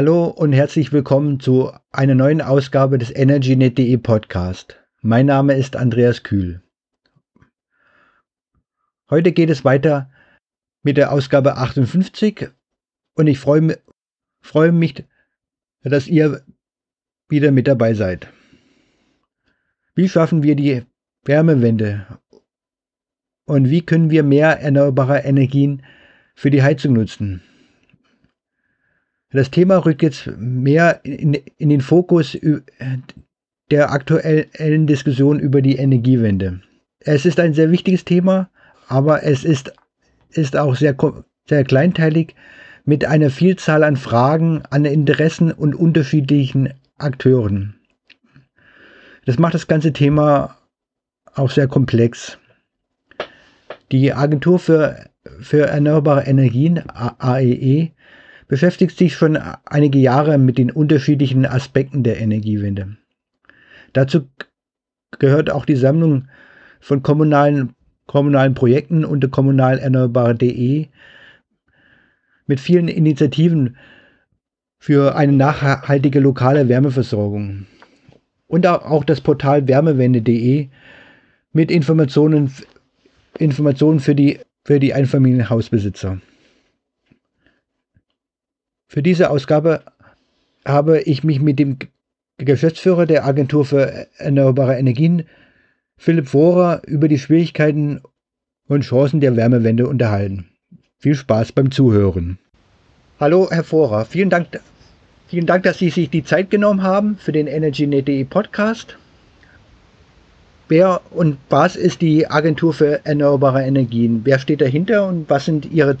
Hallo und herzlich willkommen zu einer neuen Ausgabe des EnergyNet.de Podcast. Mein Name ist Andreas Kühl. Heute geht es weiter mit der Ausgabe 58 und ich freue, freue mich, dass ihr wieder mit dabei seid. Wie schaffen wir die Wärmewende und wie können wir mehr erneuerbare Energien für die Heizung nutzen? Das Thema rückt jetzt mehr in, in den Fokus der aktuellen Diskussion über die Energiewende. Es ist ein sehr wichtiges Thema, aber es ist, ist auch sehr, sehr kleinteilig mit einer Vielzahl an Fragen, an Interessen und unterschiedlichen Akteuren. Das macht das ganze Thema auch sehr komplex. Die Agentur für, für Erneuerbare Energien, AEE, beschäftigt sich schon einige Jahre mit den unterschiedlichen Aspekten der Energiewende. Dazu gehört auch die Sammlung von kommunalen, kommunalen Projekten unter kommunalerneuerbare.de mit vielen Initiativen für eine nachhaltige lokale Wärmeversorgung. Und auch das Portal wärmewende.de mit Informationen, Informationen für die, für die Einfamilienhausbesitzer. Für diese Ausgabe habe ich mich mit dem Geschäftsführer der Agentur für erneuerbare Energien, Philipp Vorer, über die Schwierigkeiten und Chancen der Wärmewende unterhalten. Viel Spaß beim Zuhören. Hallo, Herr Vorer. Vielen Dank, vielen Dank, dass Sie sich die Zeit genommen haben für den EnergyNet.de Podcast. Wer und was ist die Agentur für erneuerbare Energien? Wer steht dahinter und was sind Ihre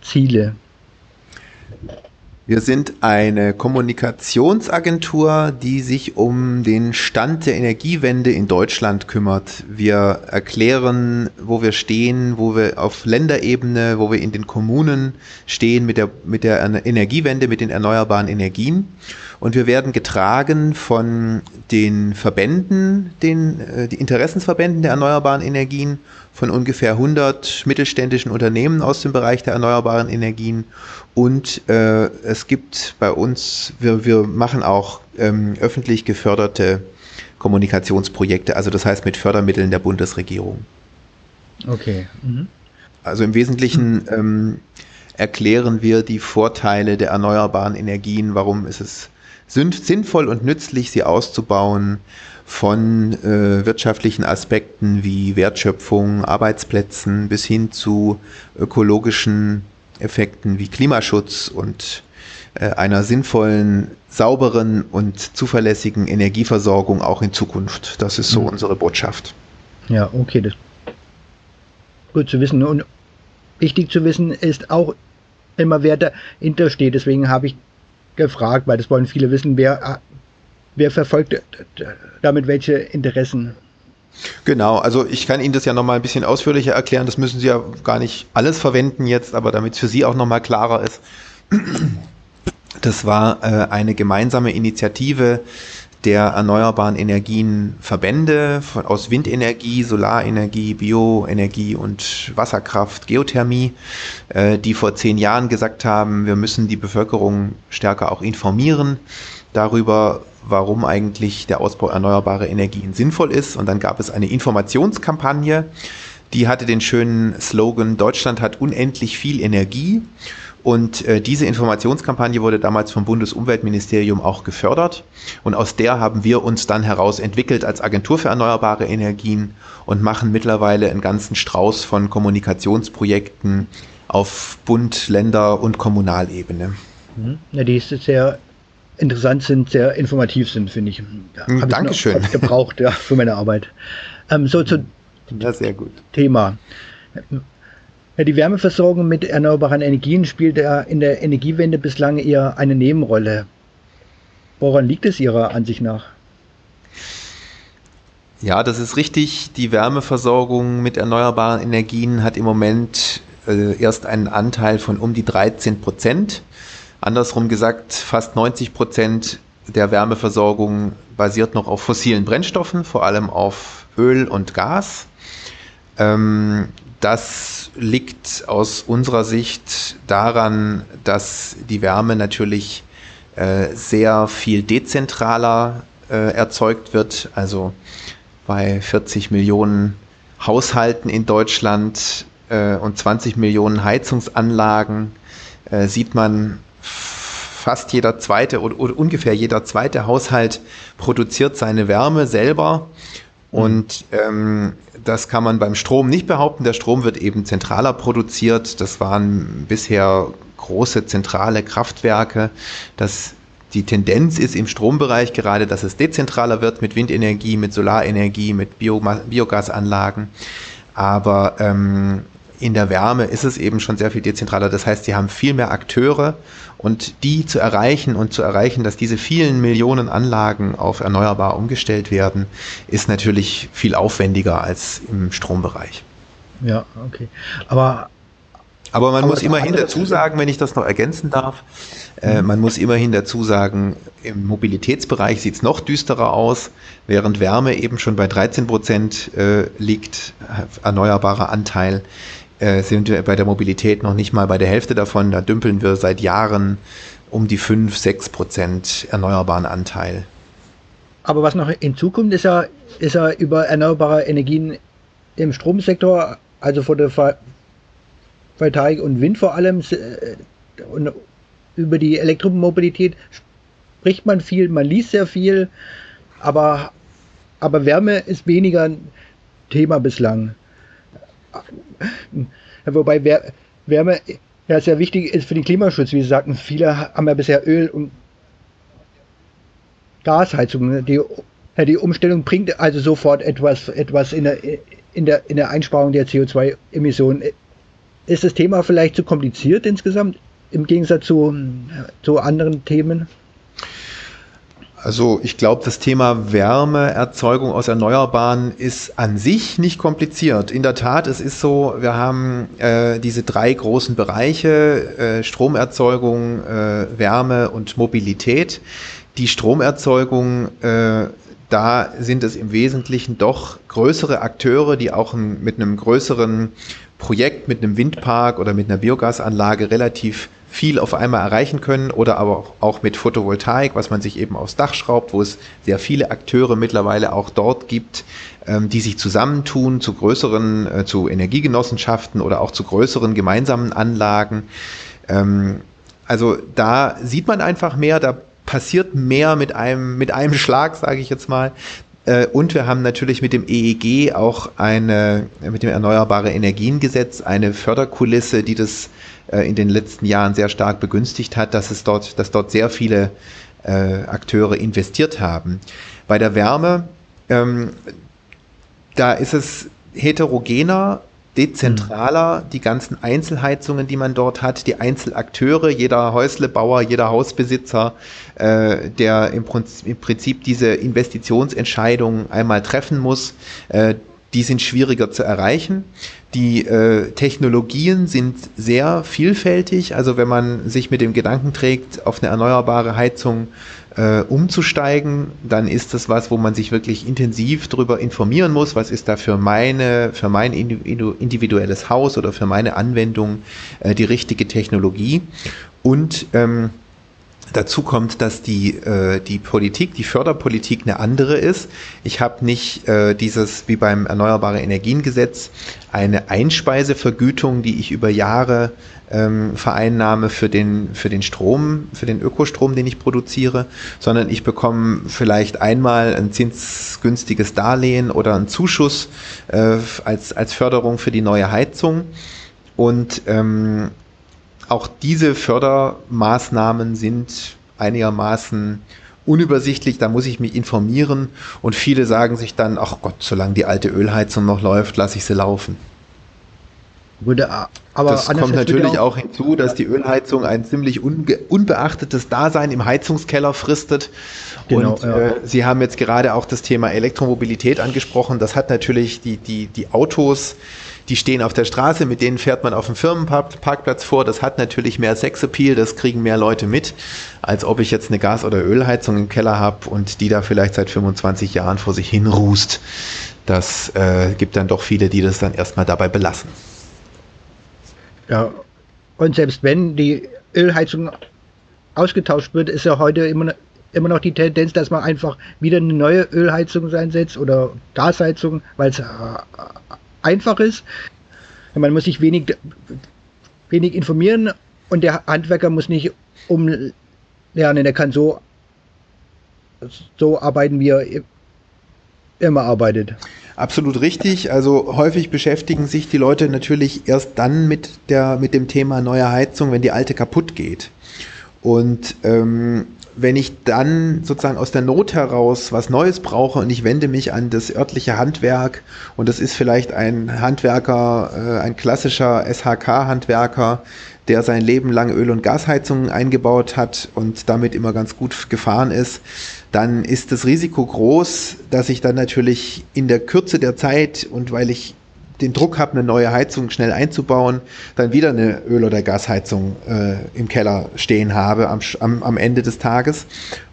Ziele? Wir sind eine Kommunikationsagentur, die sich um den Stand der Energiewende in Deutschland kümmert. Wir erklären, wo wir stehen, wo wir auf Länderebene, wo wir in den Kommunen stehen mit der, mit der Energiewende, mit den erneuerbaren Energien. Und wir werden getragen von den Verbänden, den äh, die Interessensverbänden der erneuerbaren Energien, von ungefähr 100 mittelständischen Unternehmen aus dem Bereich der erneuerbaren Energien und äh, es gibt bei uns, wir, wir machen auch ähm, öffentlich geförderte Kommunikationsprojekte, also das heißt mit Fördermitteln der Bundesregierung. Okay. Mhm. Also im Wesentlichen ähm, erklären wir die Vorteile der erneuerbaren Energien, warum ist es sinnvoll und nützlich, sie auszubauen, von äh, wirtschaftlichen Aspekten wie Wertschöpfung, Arbeitsplätzen bis hin zu ökologischen Effekten wie Klimaschutz und äh, einer sinnvollen, sauberen und zuverlässigen Energieversorgung auch in Zukunft. Das ist so mhm. unsere Botschaft. Ja, okay. Das gut zu wissen. Und wichtig zu wissen ist auch immer, wer dahinter steht. Deswegen habe ich gefragt, weil das wollen viele wissen, wer, wer verfolgt damit welche Interessen. Genau, also ich kann Ihnen das ja nochmal ein bisschen ausführlicher erklären. Das müssen Sie ja gar nicht alles verwenden jetzt, aber damit es für Sie auch nochmal klarer ist. Das war äh, eine gemeinsame Initiative der erneuerbaren Energienverbände von, aus Windenergie, Solarenergie, Bioenergie und Wasserkraft, Geothermie, äh, die vor zehn Jahren gesagt haben, wir müssen die Bevölkerung stärker auch informieren darüber, warum eigentlich der Ausbau erneuerbarer Energien sinnvoll ist. Und dann gab es eine Informationskampagne, die hatte den schönen Slogan, Deutschland hat unendlich viel Energie. Und äh, diese Informationskampagne wurde damals vom Bundesumweltministerium auch gefördert. Und aus der haben wir uns dann heraus entwickelt als Agentur für erneuerbare Energien und machen mittlerweile einen ganzen Strauß von Kommunikationsprojekten auf Bund, Länder und Kommunalebene. Mhm. Ja, die ist sehr interessant sind, sehr informativ sind, finde ich. Ja, hm, Dankeschön. Ich gebraucht ja, für meine Arbeit. Ähm, so zu ja, sehr gut. Thema. Ja, die Wärmeversorgung mit erneuerbaren Energien spielt in der Energiewende bislang eher eine Nebenrolle. Woran liegt es Ihrer Ansicht nach? Ja, das ist richtig. Die Wärmeversorgung mit erneuerbaren Energien hat im Moment äh, erst einen Anteil von um die 13 Prozent. Andersrum gesagt, fast 90 Prozent der Wärmeversorgung basiert noch auf fossilen Brennstoffen, vor allem auf Öl und Gas. Ähm, das liegt aus unserer Sicht daran, dass die Wärme natürlich äh, sehr viel dezentraler äh, erzeugt wird. Also bei 40 Millionen Haushalten in Deutschland äh, und 20 Millionen Heizungsanlagen äh, sieht man fast jeder zweite oder, oder, ungefähr jeder zweite Haushalt produziert seine Wärme selber. Und ähm, das kann man beim Strom nicht behaupten. Der Strom wird eben zentraler produziert. Das waren bisher große zentrale Kraftwerke. Das die Tendenz ist im Strombereich gerade, dass es dezentraler wird mit Windenergie, mit Solarenergie, mit Bio Biogasanlagen. Aber ähm, in der Wärme ist es eben schon sehr viel dezentraler. Das heißt, sie haben viel mehr Akteure und die zu erreichen und zu erreichen, dass diese vielen Millionen Anlagen auf erneuerbar umgestellt werden, ist natürlich viel aufwendiger als im Strombereich. Ja, okay. Aber aber man Aber muss immerhin dazu sagen, wenn ich das noch ergänzen darf, äh, mhm. man muss immerhin dazu sagen, im Mobilitätsbereich sieht es noch düsterer aus, während Wärme eben schon bei 13 Prozent äh, liegt, erneuerbarer Anteil, äh, sind wir bei der Mobilität noch nicht mal bei der Hälfte davon. Da dümpeln wir seit Jahren um die 5, 6 Prozent erneuerbaren Anteil. Aber was noch hinzukommt, ist ja, ist ja über erneuerbare Energien im Stromsektor, also Photovoltaik und Wind vor allem äh, und über die Elektromobilität spricht man viel, man liest sehr viel, aber, aber Wärme ist weniger ein Thema bislang. Wobei Wärme ja sehr wichtig ist für den Klimaschutz. Wie Sie sagten, viele haben ja bisher Öl und Gasheizung. Die, die Umstellung bringt also sofort etwas, etwas in, der, in, der, in der Einsparung der CO2-Emissionen ist das Thema vielleicht zu kompliziert insgesamt im Gegensatz zu, zu anderen Themen? Also ich glaube, das Thema Wärmeerzeugung aus Erneuerbaren ist an sich nicht kompliziert. In der Tat, es ist so, wir haben äh, diese drei großen Bereiche, äh, Stromerzeugung, äh, Wärme und Mobilität. Die Stromerzeugung, äh, da sind es im Wesentlichen doch größere Akteure, die auch mit einem größeren Projekt mit einem Windpark oder mit einer Biogasanlage relativ viel auf einmal erreichen können oder aber auch mit Photovoltaik, was man sich eben aufs Dach schraubt, wo es sehr viele Akteure mittlerweile auch dort gibt, ähm, die sich zusammentun zu größeren, äh, zu Energiegenossenschaften oder auch zu größeren gemeinsamen Anlagen. Ähm, also da sieht man einfach mehr, da passiert mehr mit einem, mit einem Schlag, sage ich jetzt mal. Äh, und wir haben natürlich mit dem EEG auch eine, mit dem Erneuerbare Energiengesetz eine Förderkulisse, die das äh, in den letzten Jahren sehr stark begünstigt hat, dass es dort, dass dort sehr viele äh, Akteure investiert haben. Bei der Wärme, ähm, da ist es heterogener, dezentraler, die ganzen Einzelheizungen, die man dort hat, die Einzelakteure, jeder Häuslebauer, jeder Hausbesitzer, äh, der im Prinzip, im Prinzip, diese Investitionsentscheidung einmal treffen muss, äh, die sind schwieriger zu erreichen. Die äh, Technologien sind sehr vielfältig. Also wenn man sich mit dem Gedanken trägt, auf eine erneuerbare Heizung äh, umzusteigen, dann ist das was, wo man sich wirklich intensiv darüber informieren muss, was ist da für meine, für mein individuelles Haus oder für meine Anwendung äh, die richtige Technologie. Und ähm, Dazu kommt, dass die, äh, die Politik, die Förderpolitik eine andere ist. Ich habe nicht äh, dieses, wie beim Erneuerbare Energiengesetz, eine Einspeisevergütung, die ich über Jahre ähm, vereinnahme für den, für den Strom, für den Ökostrom, den ich produziere, sondern ich bekomme vielleicht einmal ein zinsgünstiges Darlehen oder einen Zuschuss äh, als, als Förderung für die neue Heizung. Und ähm, auch diese Fördermaßnahmen sind einigermaßen unübersichtlich, da muss ich mich informieren und viele sagen sich dann, ach Gott, solange die alte Ölheizung noch läuft, lasse ich sie laufen. Aber das kommt natürlich auch, auch, hinzu, dass die Ölheizung ein ziemlich unbeachtetes Dasein im Heizungskeller fristet. Genau, und ja. äh, Sie haben jetzt gerade auch das Thema Elektromobilität angesprochen. Das hat natürlich die, die, die Autos, die stehen auf der Straße, mit denen fährt man auf dem Firmenparkplatz vor. Das hat natürlich mehr Sexappeal, das kriegen mehr Leute mit, als ob ich jetzt eine Gas- oder Ölheizung im Keller habe und die da vielleicht seit 25 Jahren vor sich hin rußt. Das äh, gibt dann doch viele, die das dann erstmal dabei belassen. Ja, und selbst wenn die Ölheizung ausgetauscht wird, ist ja heute immer, immer noch die Tendenz, dass man einfach wieder eine neue Ölheizung einsetzt oder Gasheizung, weil es äh, einfach ist. Man muss sich wenig, wenig informieren und der Handwerker muss nicht umlernen, der kann so, so arbeiten, wie er immer arbeitet. Absolut richtig. Also häufig beschäftigen sich die Leute natürlich erst dann mit, der, mit dem Thema neue Heizung, wenn die alte kaputt geht. Und ähm, wenn ich dann sozusagen aus der Not heraus was Neues brauche und ich wende mich an das örtliche Handwerk und das ist vielleicht ein Handwerker, äh, ein klassischer SHK-Handwerker, der sein Leben lang Öl- und Gasheizungen eingebaut hat und damit immer ganz gut gefahren ist, dann ist das Risiko groß, dass ich dann natürlich in der Kürze der Zeit und weil ich den Druck habe, eine neue Heizung schnell einzubauen, dann wieder eine Öl- oder Gasheizung äh, im Keller stehen habe am, am, am Ende des Tages.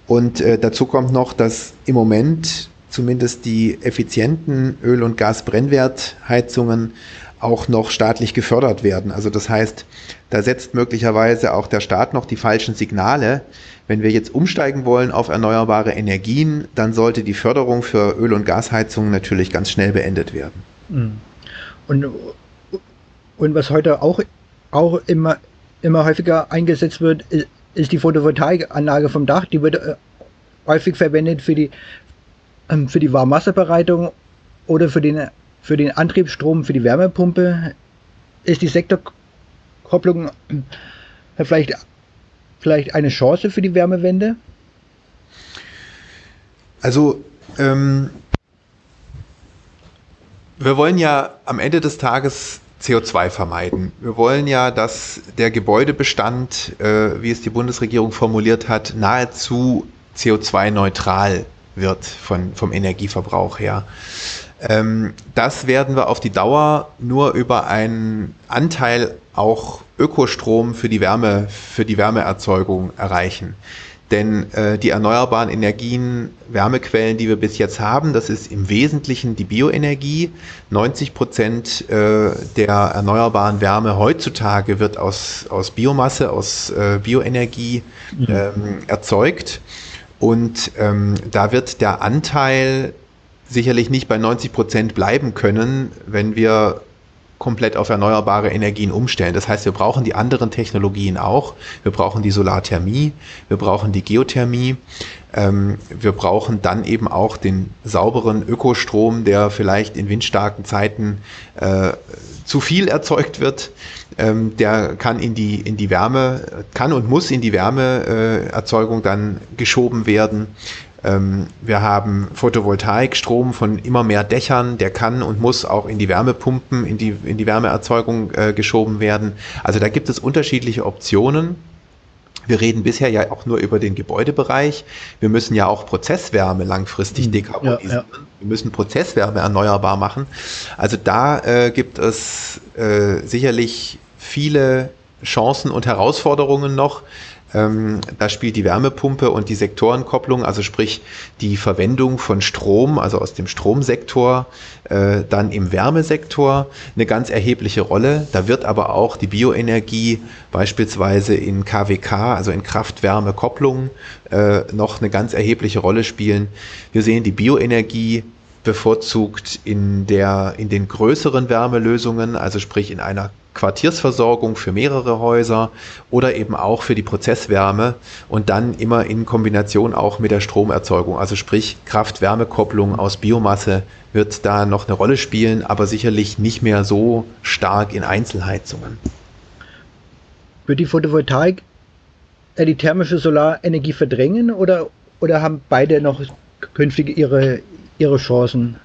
Und äh, dazu kommt noch, dass im Moment zumindest die effizienten Öl- und Gasbrennwertheizungen auch noch staatlich gefördert werden. Also das heißt, da setzt möglicherweise auch der Staat noch die falschen Signale. Wenn wir jetzt umsteigen wollen auf erneuerbare Energien, dann sollte die Förderung für Öl- und Gasheizungen natürlich ganz schnell beendet werden. Mhm. Und, und was heute auch, auch immer, immer häufiger eingesetzt wird, ist, ist die Photovoltaikanlage vom Dach. Die wird äh, häufig verwendet für die, ähm, für die Warmwasserbereitung oder für den, für den Antriebsstrom für die Wärmepumpe. Ist die Sektorkopplung äh, vielleicht, vielleicht eine Chance für die Wärmewende? Also ähm, wir wollen ja am Ende des Tages CO2 vermeiden. Wir wollen ja, dass der Gebäudebestand, äh, wie es die Bundesregierung formuliert hat, nahezu CO2-neutral wird von, vom Energieverbrauch her. Ähm, das werden wir auf die Dauer nur über einen Anteil auch Ökostrom für die Wärme, für die Wärmeerzeugung erreichen. Denn äh, die erneuerbaren Energien, Wärmequellen, die wir bis jetzt haben, das ist im Wesentlichen die Bioenergie. 90 Prozent äh, der erneuerbaren Wärme heutzutage wird aus, aus Biomasse, aus äh, Bioenergie ähm, erzeugt. Und ähm, da wird der Anteil sicherlich nicht bei 90 Prozent bleiben können, wenn wir komplett auf erneuerbare Energien umstellen. Das heißt, wir brauchen die anderen Technologien auch. Wir brauchen die Solarthermie, wir brauchen die Geothermie. Ähm, wir brauchen dann eben auch den sauberen Ökostrom, der vielleicht in windstarken Zeiten äh, zu viel erzeugt wird. Ähm, der kann in die, in die Wärme, kann und muss in die Wärmeerzeugung dann geschoben werden. Ähm, wir haben Photovoltaikstrom von immer mehr Dächern, der kann und muss auch in die Wärmepumpen, in die, in die Wärmeerzeugung äh, geschoben werden. Also da gibt es unterschiedliche Optionen. Wir reden bisher ja auch nur über den Gebäudebereich. Wir müssen ja auch Prozesswärme langfristig hm, dekarbonisieren. Ja, ja. Wir müssen Prozesswärme erneuerbar machen. Also da äh, gibt es äh, sicherlich viele Chancen und Herausforderungen noch. Ähm, da spielt die Wärmepumpe und die Sektorenkopplung, also sprich die Verwendung von Strom, also aus dem Stromsektor, äh, dann im Wärmesektor eine ganz erhebliche Rolle. Da wird aber auch die Bioenergie beispielsweise in KWK, also in Kraft-Wärme-Kopplung, äh, noch eine ganz erhebliche Rolle spielen. Wir sehen die Bioenergie bevorzugt in, der, in den größeren Wärmelösungen, also sprich in einer Quartiersversorgung für mehrere Häuser oder eben auch für die Prozesswärme und dann immer in Kombination auch mit der Stromerzeugung. Also sprich Kraft-Wärme-Kopplung aus Biomasse wird da noch eine Rolle spielen, aber sicherlich nicht mehr so stark in Einzelheizungen. Wird die Photovoltaik äh, die thermische Solarenergie verdrängen oder, oder haben beide noch künftig ihre, ihre Chancen?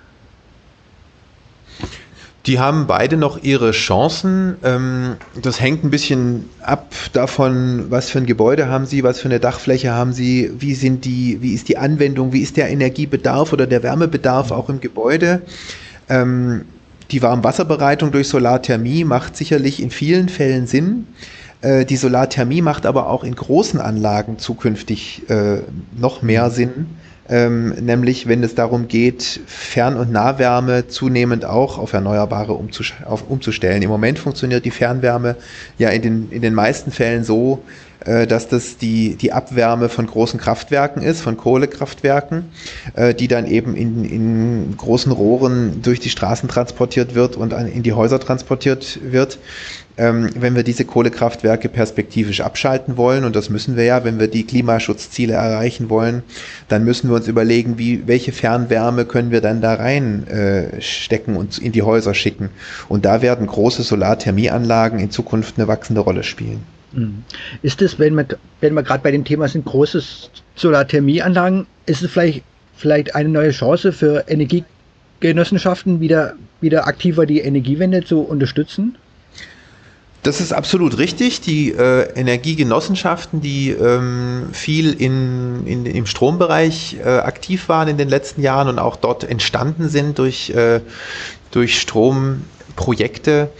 Die haben beide noch ihre Chancen. Ähm, das hängt ein bisschen ab davon, was für ein Gebäude haben sie, was für eine Dachfläche haben sie, wie sind die, wie ist die Anwendung, wie ist der Energiebedarf oder der Wärmebedarf auch im Gebäude. Ähm, die Warmwasserbereitung durch Solarthermie macht sicherlich in vielen Fällen Sinn. Äh, die Solarthermie macht aber auch in großen Anlagen zukünftig äh, noch mehr Sinn ähm, nämlich wenn es darum geht, Fern- und Nahwärme zunehmend auch auf Erneuerbare umzustellen. Im Moment funktioniert die Fernwärme ja in den, in den meisten Fällen so, dass das die, die Abwärme von großen Kraftwerken ist, von Kohlekraftwerken, äh, die dann eben in, in großen Rohren durch die Straßen transportiert wird und in die Häuser transportiert wird ähm, wenn wir diese Kohlekraftwerke perspektivisch abschalten wollen, und das müssen wir ja, wenn wir die Klimaschutzziele erreichen wollen, dann müssen wir uns überlegen, wie, welche Fernwärme können wir dann da reinstecken äh, und in die Häuser schicken. Und da werden große Solarthermieanlagen in Zukunft eine wachsende Rolle spielen. Mhm. Ist es, wenn wir, wenn wir gerade bei dem Thema sind, große Solarthermieanlagen, ist es vielleicht, vielleicht eine neue Chance für Energiegenossenschaften, wieder, wieder aktiver die Energiewende zu unterstützen? Das ist absolut richtig. Die äh, Energiegenossenschaften, die ähm, viel in, in, im Strombereich äh, aktiv waren in den letzten Jahren und auch dort entstanden sind durch, äh, durch Stromprojekte,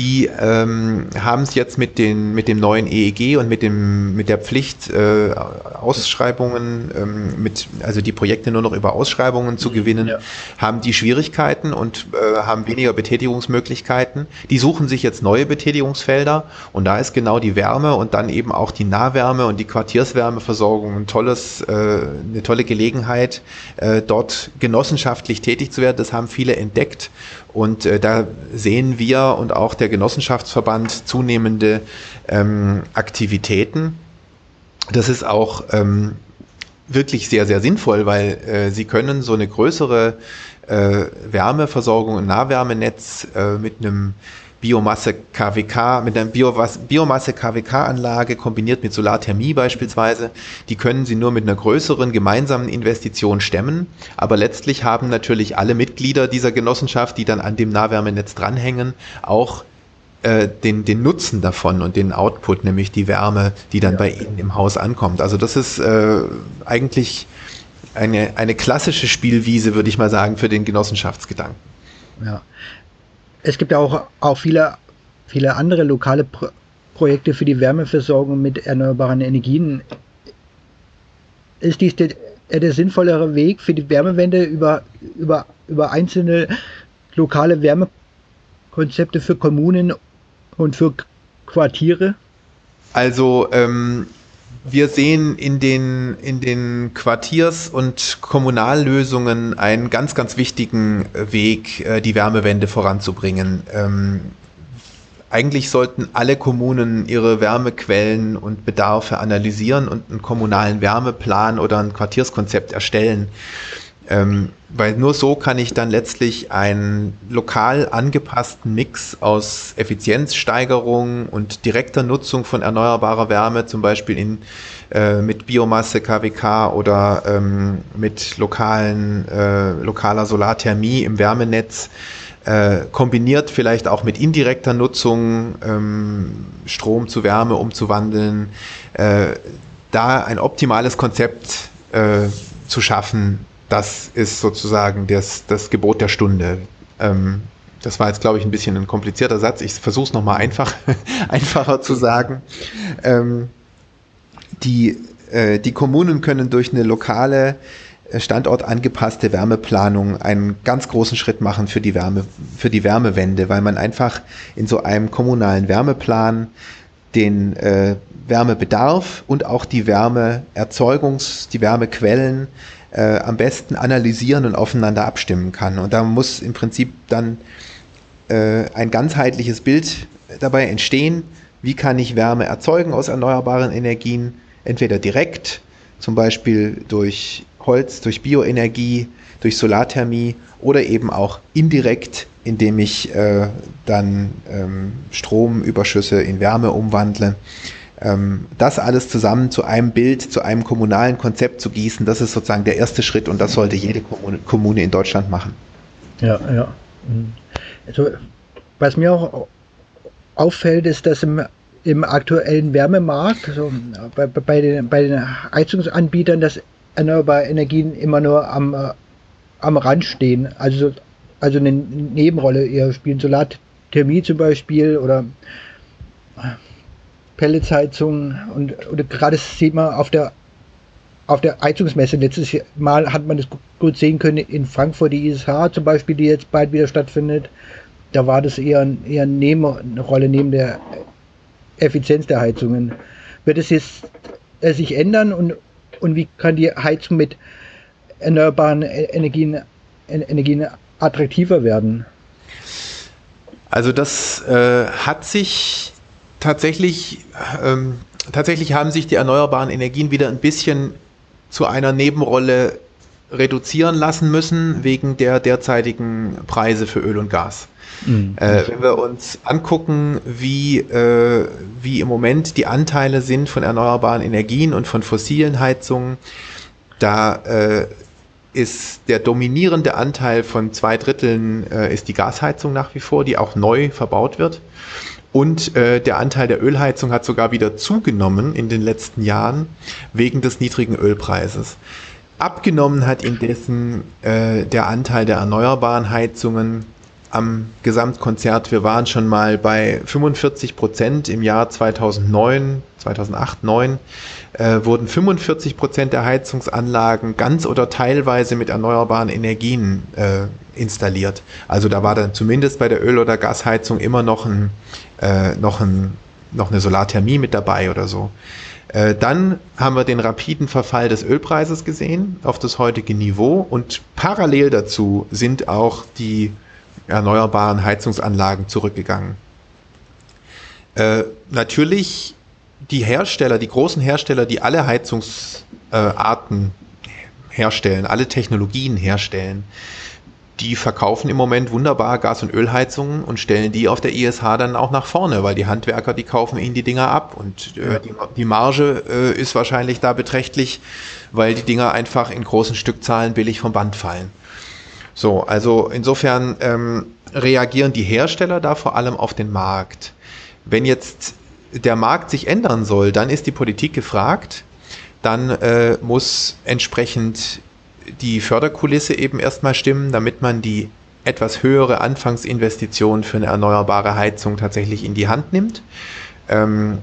die ähm, haben es jetzt mit, den, mit dem neuen EEG und mit, dem, mit der Pflicht, äh, Ausschreibungen, ähm, mit, also die Projekte nur noch über Ausschreibungen zu gewinnen, ja. haben die Schwierigkeiten und äh, haben weniger Betätigungsmöglichkeiten. Die suchen sich jetzt neue Betätigungsfelder und da ist genau die Wärme und dann eben auch die Nahwärme und die Quartierswärmeversorgung ein tolles, äh, eine tolle Gelegenheit, äh, dort genossenschaftlich tätig zu werden. Das haben viele entdeckt und äh, da sehen wir und auch der Genossenschaftsverband zunehmende ähm, Aktivitäten. Das ist auch ähm, wirklich sehr, sehr sinnvoll, weil äh, sie können so eine größere äh, Wärmeversorgung, ein Nahwärmenetz äh, mit einem Biomasse KWK, mit einer Biomasse KWK-Anlage kombiniert mit Solarthermie beispielsweise, die können Sie nur mit einer größeren gemeinsamen Investition stemmen. Aber letztlich haben natürlich alle Mitglieder dieser Genossenschaft, die dann an dem Nahwärmenetz dranhängen, auch äh, den, den Nutzen davon und den Output, nämlich die Wärme, die dann ja. bei Ihnen im Haus ankommt. Also das ist äh, eigentlich eine, eine klassische Spielwiese, würde ich mal sagen, für den Genossenschaftsgedanken. Ja es gibt ja auch, auch viele, viele andere lokale Pro Projekte für die Wärmeversorgung mit erneuerbaren Energien. Ist dies der, der sinnvollere Weg für die Wärmewende über, über, über einzelne lokale Wärmekonzepte für Kommunen und für Quartiere? Also ähm, wir sehen in den, in den Quartiers- und Kommunallösungen einen ganz, ganz wichtigen Weg, äh, die Wärmewende voranzubringen. Ähm, eigentlich sollten alle Kommunen ihre Wärmequellen und Bedarfe analysieren und einen kommunalen Wärmeplan oder ein Quartierskonzept erstellen. Ähm, weil nur so kann ich dann letztlich einen lokal angepassten Mix aus Effizienzsteigerung und direkter Nutzung von erneuerbarer Wärme, zum Beispiel in, äh, mit Biomasse, KWK oder ähm, mit lokalen, äh, lokaler Solarthermie im Wärmenetz, äh, kombiniert vielleicht auch mit indirekter Nutzung, ähm, Strom zu Wärme umzuwandeln, äh, da ein optimales Konzept äh, zu schaffen, das ist sozusagen das, das Gebot der Stunde. Ähm, das war jetzt, glaube ich, ein bisschen ein komplizierter Satz. Ich versuche es nochmal einfach, einfacher zu sagen. Ähm, die, äh, die Kommunen können durch eine lokale, äh, standortangepasste Wärmeplanung einen ganz großen Schritt machen für die, Wärme, für die Wärmewende, weil man einfach in so einem kommunalen Wärmeplan den äh, Wärmebedarf und auch die Wärmeerzeugungs-, die Wärmequellen äh, am besten analysieren und aufeinander abstimmen kann. Und da muss im Prinzip dann äh, ein ganzheitliches Bild dabei entstehen, wie kann ich Wärme erzeugen aus erneuerbaren Energien, entweder direkt, zum Beispiel durch Holz, durch Bioenergie, durch Solarthermie oder eben auch indirekt, indem ich äh, dann ähm, Stromüberschüsse in Wärme umwandle. Ähm, das alles zusammen zu einem Bild, zu einem kommunalen Konzept zu gießen, das ist sozusagen der erste Schritt und das sollte jede Kommune in Deutschland machen. Ja, ja. Also, was mir auch auffällt, ist, dass im, im aktuellen Wärmemarkt, also bei, bei, den, bei den Heizungsanbietern, dass erneuerbare Energien immer nur am, äh, am Rand stehen. Also, also eine Nebenrolle eher spielen. Solarthermie zum Beispiel oder Pelletsheizung und, und gerade sieht man auf der auf der Heizungsmesse letztes Mal hat man das gut sehen können in Frankfurt, die ISH zum Beispiel, die jetzt bald wieder stattfindet. Da war das eher, eher eine Nebenrolle neben der Effizienz der Heizungen. wird es jetzt äh, sich ändern und, und wie kann die Heizung mit erneuerbaren Energien, Energien attraktiver werden? Also das äh, hat sich tatsächlich, ähm, tatsächlich haben sich die erneuerbaren Energien wieder ein bisschen zu einer Nebenrolle reduzieren lassen müssen wegen der derzeitigen Preise für Öl und Gas. Mhm. Äh, wenn wir uns angucken, wie, äh, wie im Moment die Anteile sind von erneuerbaren Energien und von fossilen Heizungen, da äh, ist der dominierende Anteil von zwei Dritteln äh, ist die Gasheizung nach wie vor, die auch neu verbaut wird. Und äh, der Anteil der Ölheizung hat sogar wieder zugenommen in den letzten Jahren wegen des niedrigen Ölpreises. Abgenommen hat indessen äh, der Anteil der erneuerbaren Heizungen am Gesamtkonzert. Wir waren schon mal bei 45 Prozent im Jahr 2009, 2008, 2009 äh, wurden 45 Prozent der Heizungsanlagen ganz oder teilweise mit erneuerbaren Energien äh, installiert. Also da war dann zumindest bei der Öl- oder Gasheizung immer noch, ein, äh, noch, ein, noch eine Solarthermie mit dabei oder so. Äh, dann haben wir den rapiden Verfall des Ölpreises gesehen auf das heutige Niveau und parallel dazu sind auch die erneuerbaren Heizungsanlagen zurückgegangen. Äh, natürlich die Hersteller, die großen Hersteller, die alle Heizungsarten herstellen, alle Technologien herstellen, die verkaufen im Moment wunderbar Gas- und Ölheizungen und stellen die auf der ISH dann auch nach vorne, weil die Handwerker, die kaufen ihnen die Dinger ab und äh, die, die, Marge äh, ist wahrscheinlich da beträchtlich, weil die Dinger einfach in großen Stückzahlen billig vom Band fallen. So, also insofern ähm, reagieren die Hersteller da vor allem auf den Markt. Wenn jetzt der Markt sich ändern soll, dann ist die Politik gefragt. Dann äh, muss entsprechend die Förderkulisse eben erstmal stimmen, damit man die etwas höhere Anfangsinvestition für eine erneuerbare Heizung tatsächlich in die Hand nimmt. Ähm,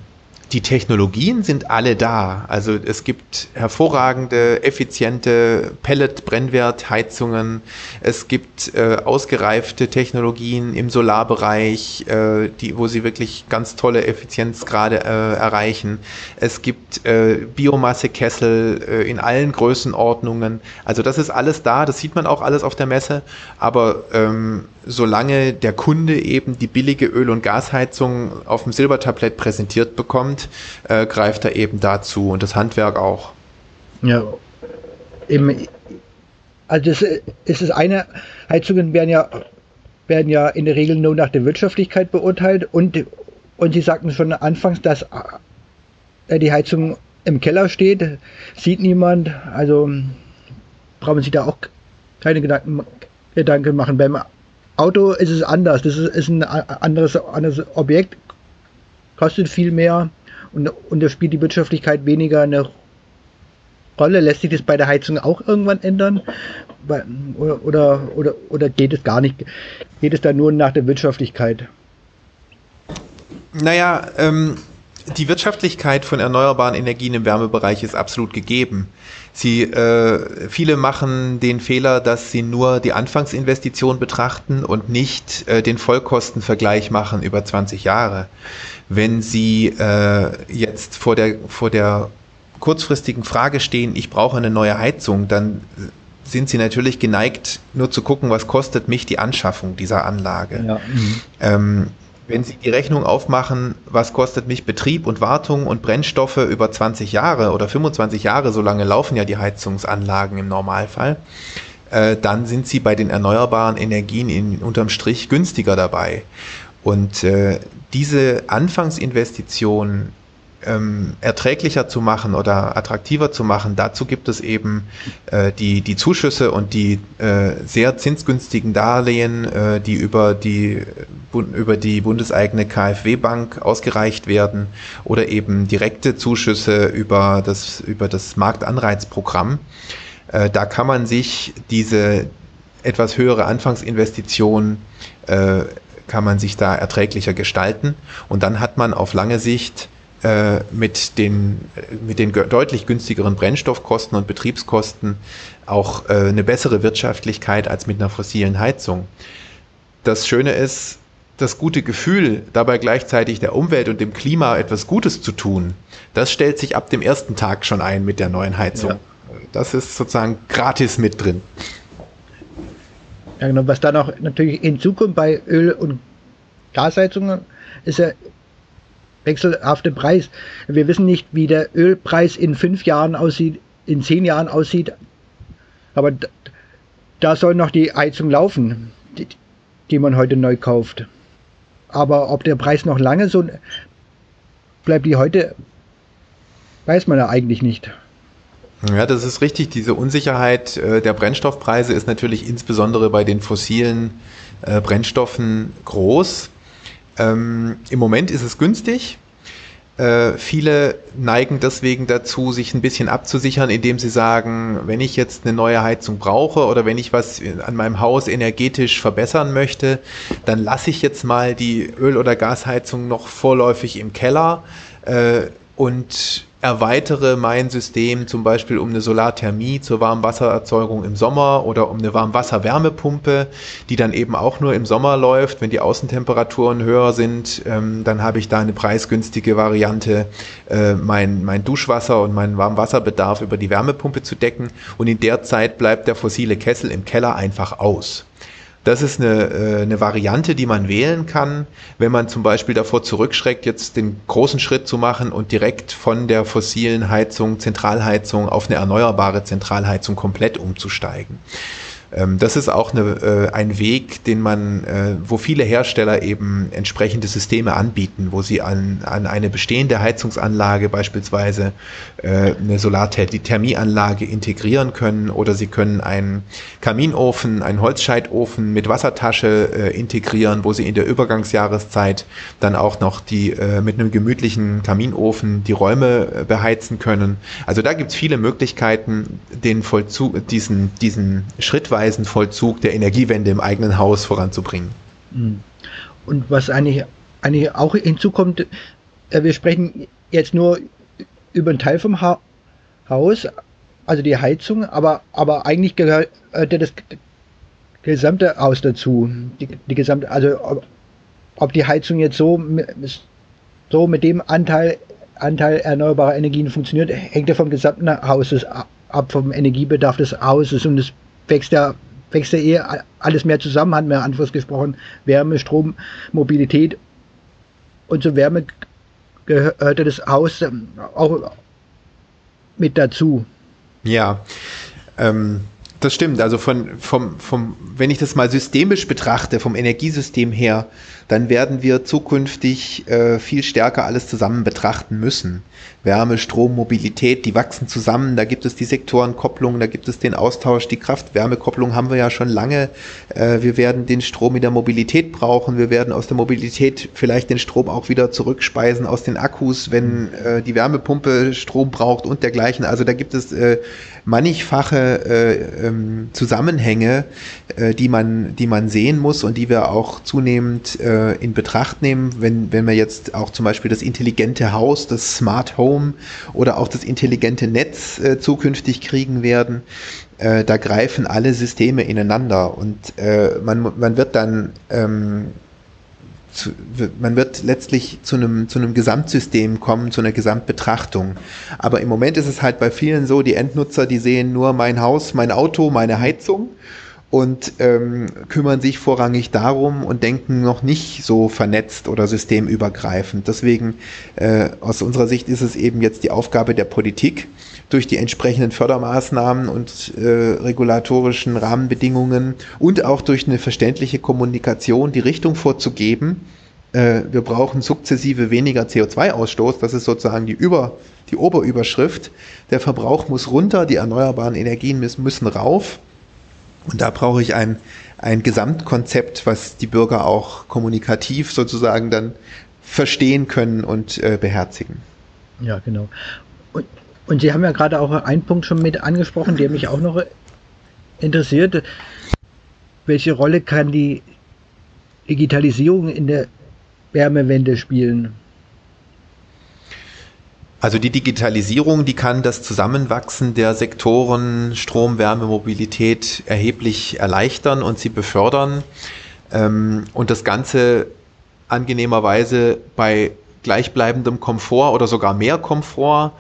die Technologien sind alle da. Also es gibt hervorragende, effiziente Pellet-Brennwertheizungen. Es gibt äh, ausgereifte Technologien im Solarbereich, äh, die, wo sie wirklich ganz tolle Effizienzgrade äh, erreichen. Es gibt äh, Biomassekessel äh, in allen Größenordnungen. Also das ist alles da. Das sieht man auch alles auf der Messe. Aber ähm, solange der Kunde eben die billige Öl- und Gasheizung auf dem Silbertablett präsentiert bekommt, äh, greift er eben dazu und das Handwerk auch. Ja, eben, also das ist das eine, Heizungen werden ja, werden ja in der Regel nur nach der Wirtschaftlichkeit beurteilt und, und Sie sagten schon anfangs, dass äh, die Heizung im Keller steht, sieht niemand, also brauchen Sie da auch keine Gedanken, Gedanken machen. Beim Auto ist es anders. Das ist, ist ein anderes, anderes Objekt, kostet viel mehr und, und da spielt die Wirtschaftlichkeit weniger eine Rolle. Lässt sich das bei der Heizung auch irgendwann ändern? Oder, oder, oder, oder geht es gar nicht? Geht es da nur nach der Wirtschaftlichkeit? Naja, ähm, die Wirtschaftlichkeit von erneuerbaren Energien im Wärmebereich ist absolut gegeben. Sie, äh, viele machen den Fehler, dass sie nur die Anfangsinvestition betrachten und nicht äh, den Vollkostenvergleich machen über 20 Jahre. Wenn Sie äh, jetzt vor der, vor der kurzfristigen Frage stehen, ich brauche eine neue Heizung, dann sind Sie natürlich geneigt, nur zu gucken, was kostet mich die Anschaffung dieser Anlage. Ja. Ähm, wenn Sie die Rechnung aufmachen, was kostet mich Betrieb und Wartung und Brennstoffe über 20 Jahre oder 25 Jahre, so lange laufen ja die Heizungsanlagen im Normalfall, äh, dann sind Sie bei den erneuerbaren Energien in, unterm Strich günstiger dabei. Und äh, diese Anfangsinvestition ähm, erträglicher zu machen oder attraktiver zu machen, dazu gibt es eben äh, die, die Zuschüsse und die äh, sehr zinsgünstigen Darlehen, äh, die über die, über die bundeseigene KfW-Bank ausgereicht werden oder eben direkte Zuschüsse über das, über das Marktanreizprogramm. Äh, da kann man sich diese etwas höhere Anfangsinvestition äh, kann man sich da erträglicher gestalten und dann hat man auf lange Sicht äh, mit den, mit den deutlich günstigeren Brennstoffkosten und Betriebskosten auch äh, eine bessere Wirtschaftlichkeit als mit einer fossilen Heizung. Das Schöne ist, das gute Gefühl, dabei gleichzeitig der Umwelt und dem Klima etwas Gutes zu tun, das stellt sich ab dem ersten Tag schon ein mit der neuen Heizung. Ja. Das ist sozusagen gratis mit drin. Ja, genau. Was dann auch natürlich in Zukunft bei Öl- und Gasheizungen ist ja wechselhafte Preis. Wir wissen nicht, wie der Ölpreis in fünf Jahren aussieht, in zehn Jahren aussieht. Aber da soll noch die Heizung laufen, die, die man heute neu kauft. Aber ob der Preis noch lange so bleibt wie heute, weiß man ja eigentlich nicht. Ja, das ist richtig. Diese Unsicherheit äh, der Brennstoffpreise ist natürlich insbesondere bei den fossilen äh, Brennstoffen groß. Ähm, Im Moment ist es günstig. Äh, viele neigen deswegen dazu, sich ein bisschen abzusichern, indem sie sagen, wenn ich jetzt eine neue Heizung brauche oder wenn ich was an meinem Haus energetisch verbessern möchte, dann lasse ich jetzt mal die Öl- oder Gasheizung noch vorläufig im Keller äh, und erweitere mein System zum Beispiel um eine Solarthermie zur Warmwassererzeugung im Sommer oder um eine Warmwasserwärmepumpe, die dann eben auch nur im Sommer läuft. Wenn die Außentemperaturen höher sind, ähm, dann habe ich da eine preisgünstige Variante, äh, mein, mein Duschwasser und meinen Warmwasserbedarf über die Wärmepumpe zu decken. Und in der Zeit bleibt der fossile Kessel im Keller einfach aus. Das ist eine, äh, eine Variante, die man wählen kann, wenn man zum Beispiel davor zurückschreckt, jetzt den großen Schritt zu machen und direkt von der fossilen Heizung, Zentralheizung auf eine erneuerbare Zentralheizung komplett umzusteigen. Ähm, das ist auch eine, äh, ein Weg, den man, äh, wo viele Hersteller eben entsprechende Systeme anbieten, wo sie an, an eine bestehende Heizungsanlage beispielsweise äh, eine Solarthermieanlage integrieren können oder sie können einen Kaminofen, einen Holzscheitofen mit Wassertasche integrieren, wo sie in der Übergangsjahreszeit dann auch noch die mit einem gemütlichen Kaminofen die Räume beheizen können. Also da gibt es viele Möglichkeiten, den Vollzug, diesen, diesen Schritt schrittweisen Vollzug der Energiewende im eigenen Haus voranzubringen. Hm. Und was eigentlich, eigentlich auch hinzukommt, äh, wir sprechen jetzt nur über einen Teil vom ha Haus, also die Heizung, aber, aber eigentlich gehört äh, das gesamte Haus dazu. Die, die gesamte, also ob, ob die Heizung jetzt so, so mit dem Anteil, Anteil erneuerbarer Energien funktioniert, hängt ja vom gesamten Hauses ab, vom Energiebedarf des Hauses und es wächst ja, wächst ja eher alles mehr zusammen, hatten wir anfangs gesprochen. Wärme, Strom, Mobilität. Und zur Wärme gehörte das Haus ähm, auch mit dazu. Ja, ähm, das stimmt. Also von, vom, vom, wenn ich das mal systemisch betrachte, vom Energiesystem her, dann werden wir zukünftig äh, viel stärker alles zusammen betrachten müssen. Wärme, Strom, Mobilität, die wachsen zusammen. Da gibt es die Sektorenkopplung, da gibt es den Austausch, die Kraft-Wärme-Kopplung haben wir ja schon lange. Äh, wir werden den Strom in der Mobilität brauchen. Wir werden aus der Mobilität vielleicht den Strom auch wieder zurückspeisen aus den Akkus, wenn äh, die Wärmepumpe Strom braucht und dergleichen. Also da gibt es äh, mannigfache äh, ähm, Zusammenhänge, die man, die man sehen muss und die wir auch zunehmend in Betracht nehmen, wenn, wenn wir jetzt auch zum Beispiel das intelligente Haus, das Smart Home oder auch das intelligente Netz äh, zukünftig kriegen werden. Äh, da greifen alle Systeme ineinander und äh, man, man wird dann ähm, zu, man wird letztlich zu einem, zu einem Gesamtsystem kommen, zu einer Gesamtbetrachtung. Aber im Moment ist es halt bei vielen so, die Endnutzer, die sehen nur mein Haus, mein Auto, meine Heizung und ähm, kümmern sich vorrangig darum und denken noch nicht so vernetzt oder systemübergreifend. Deswegen äh, aus unserer Sicht ist es eben jetzt die Aufgabe der Politik, durch die entsprechenden Fördermaßnahmen und äh, regulatorischen Rahmenbedingungen und auch durch eine verständliche Kommunikation die Richtung vorzugeben. Äh, wir brauchen sukzessive weniger CO2-Ausstoß. Das ist sozusagen die, Über, die Oberüberschrift. Der Verbrauch muss runter, die erneuerbaren Energien müssen, müssen rauf. Und da brauche ich ein, ein Gesamtkonzept, was die Bürger auch kommunikativ sozusagen dann verstehen können und äh, beherzigen. Ja, genau. Und, und Sie haben ja gerade auch einen Punkt schon mit angesprochen, der mich auch noch interessiert. Welche Rolle kann die Digitalisierung in der Wärmewende spielen? Also die Digitalisierung, die kann das Zusammenwachsen der Sektoren Strom, Wärme, Mobilität erheblich erleichtern und sie befördern. Ähm, und das Ganze angenehmerweise bei gleichbleibendem Komfort oder sogar mehr Komfort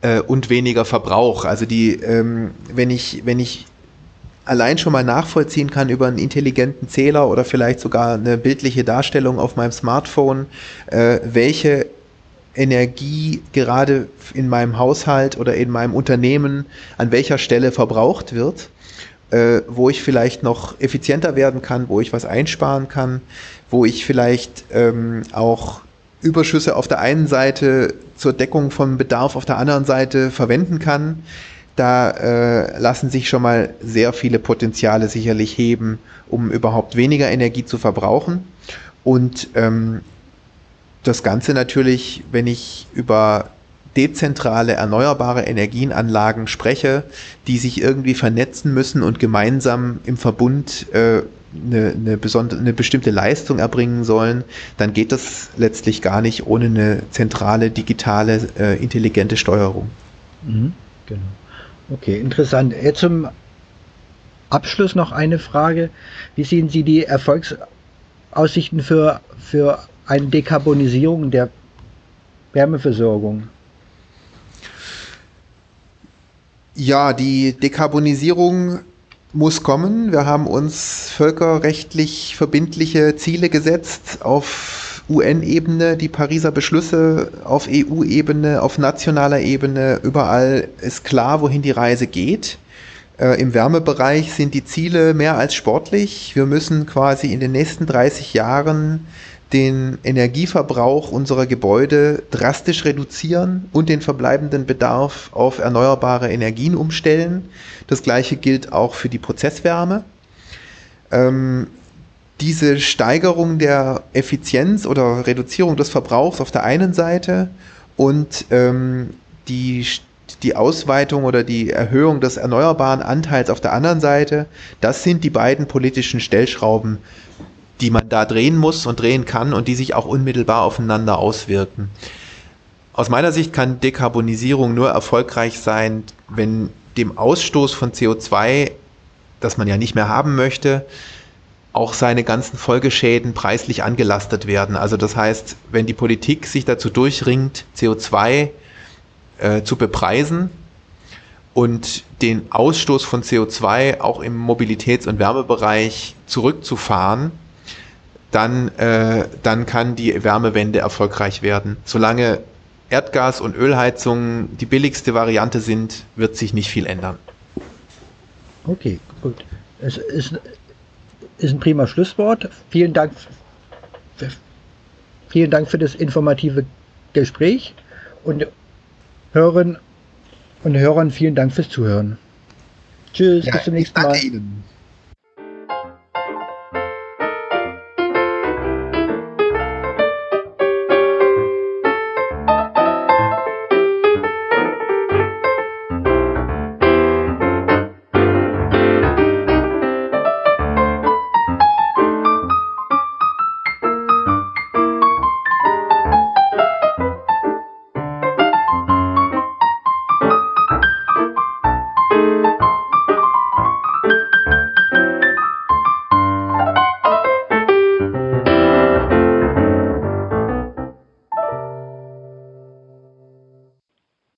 äh, und weniger Verbrauch. Also die, ähm, wenn ich, wenn ich allein schon mal nachvollziehen kann über einen intelligenten Zähler oder vielleicht sogar eine bildliche Darstellung auf meinem Smartphone, äh, welche Energie gerade in meinem Haushalt oder in meinem Unternehmen an welcher Stelle verbraucht wird, äh, wo ich vielleicht noch effizienter werden kann, wo ich was einsparen kann, wo ich vielleicht ähm, auch Überschüsse auf der einen Seite zur Deckung von Bedarf auf der anderen Seite verwenden kann. Da äh, lassen sich schon mal sehr viele Potenziale sicherlich heben, um überhaupt weniger Energie zu verbrauchen. Und ähm, das Ganze natürlich, wenn ich über dezentrale erneuerbare Energienanlagen spreche, die sich irgendwie vernetzen müssen und gemeinsam im Verbund äh, eine, eine, besondere, eine bestimmte Leistung erbringen sollen, dann geht das letztlich gar nicht ohne eine zentrale, digitale, äh, intelligente Steuerung. Mhm, genau. Okay, interessant. Jetzt zum Abschluss noch eine Frage. Wie sehen Sie die Erfolgsaussichten für, für eine Dekarbonisierung der Wärmeversorgung? Ja, die Dekarbonisierung muss kommen. Wir haben uns völkerrechtlich verbindliche Ziele gesetzt auf UN-Ebene, die Pariser Beschlüsse auf EU-Ebene, auf nationaler Ebene. Überall ist klar, wohin die Reise geht. Äh, Im Wärmebereich sind die Ziele mehr als sportlich. Wir müssen quasi in den nächsten 30 Jahren den Energieverbrauch unserer Gebäude drastisch reduzieren und den verbleibenden Bedarf auf erneuerbare Energien umstellen. Das gleiche gilt auch für die Prozesswärme. Ähm, diese Steigerung der Effizienz oder Reduzierung des Verbrauchs auf der einen Seite und ähm, die, die Ausweitung oder die Erhöhung des erneuerbaren Anteils auf der anderen Seite, das sind die beiden politischen Stellschrauben, die man da drehen muss und drehen kann und die sich auch unmittelbar aufeinander auswirken. Aus meiner Sicht kann Dekarbonisierung nur erfolgreich sein, wenn dem Ausstoß von CO2, das man ja nicht mehr haben möchte, auch seine ganzen Folgeschäden preislich angelastet werden. Also das heißt, wenn die Politik sich dazu durchringt, CO2 äh, zu bepreisen und den Ausstoß von CO2 auch im Mobilitäts- und Wärmebereich zurückzufahren, dann, äh, dann kann die Wärmewende erfolgreich werden. Solange Erdgas- und Ölheizungen die billigste Variante sind, wird sich nicht viel ändern. Okay, gut. Es ist, ist ein prima Schlusswort. Vielen Dank, vielen Dank für das informative Gespräch und Hören und Hörern vielen Dank fürs Zuhören. Tschüss, ja, bis zum nächsten Mal.